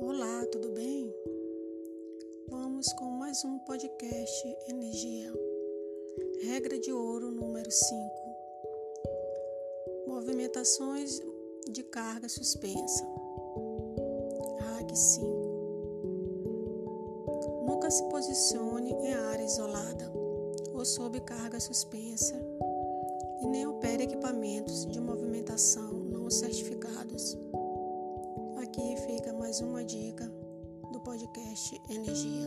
Olá, tudo bem? Vamos com mais um podcast Energia. Regra de ouro número 5. Movimentações de carga suspensa. RAG 5. Nunca se posicione em área isolada ou sob carga suspensa e nem opere equipamentos de movimentação não certificados Aqui fica mais uma dica do podcast Energia.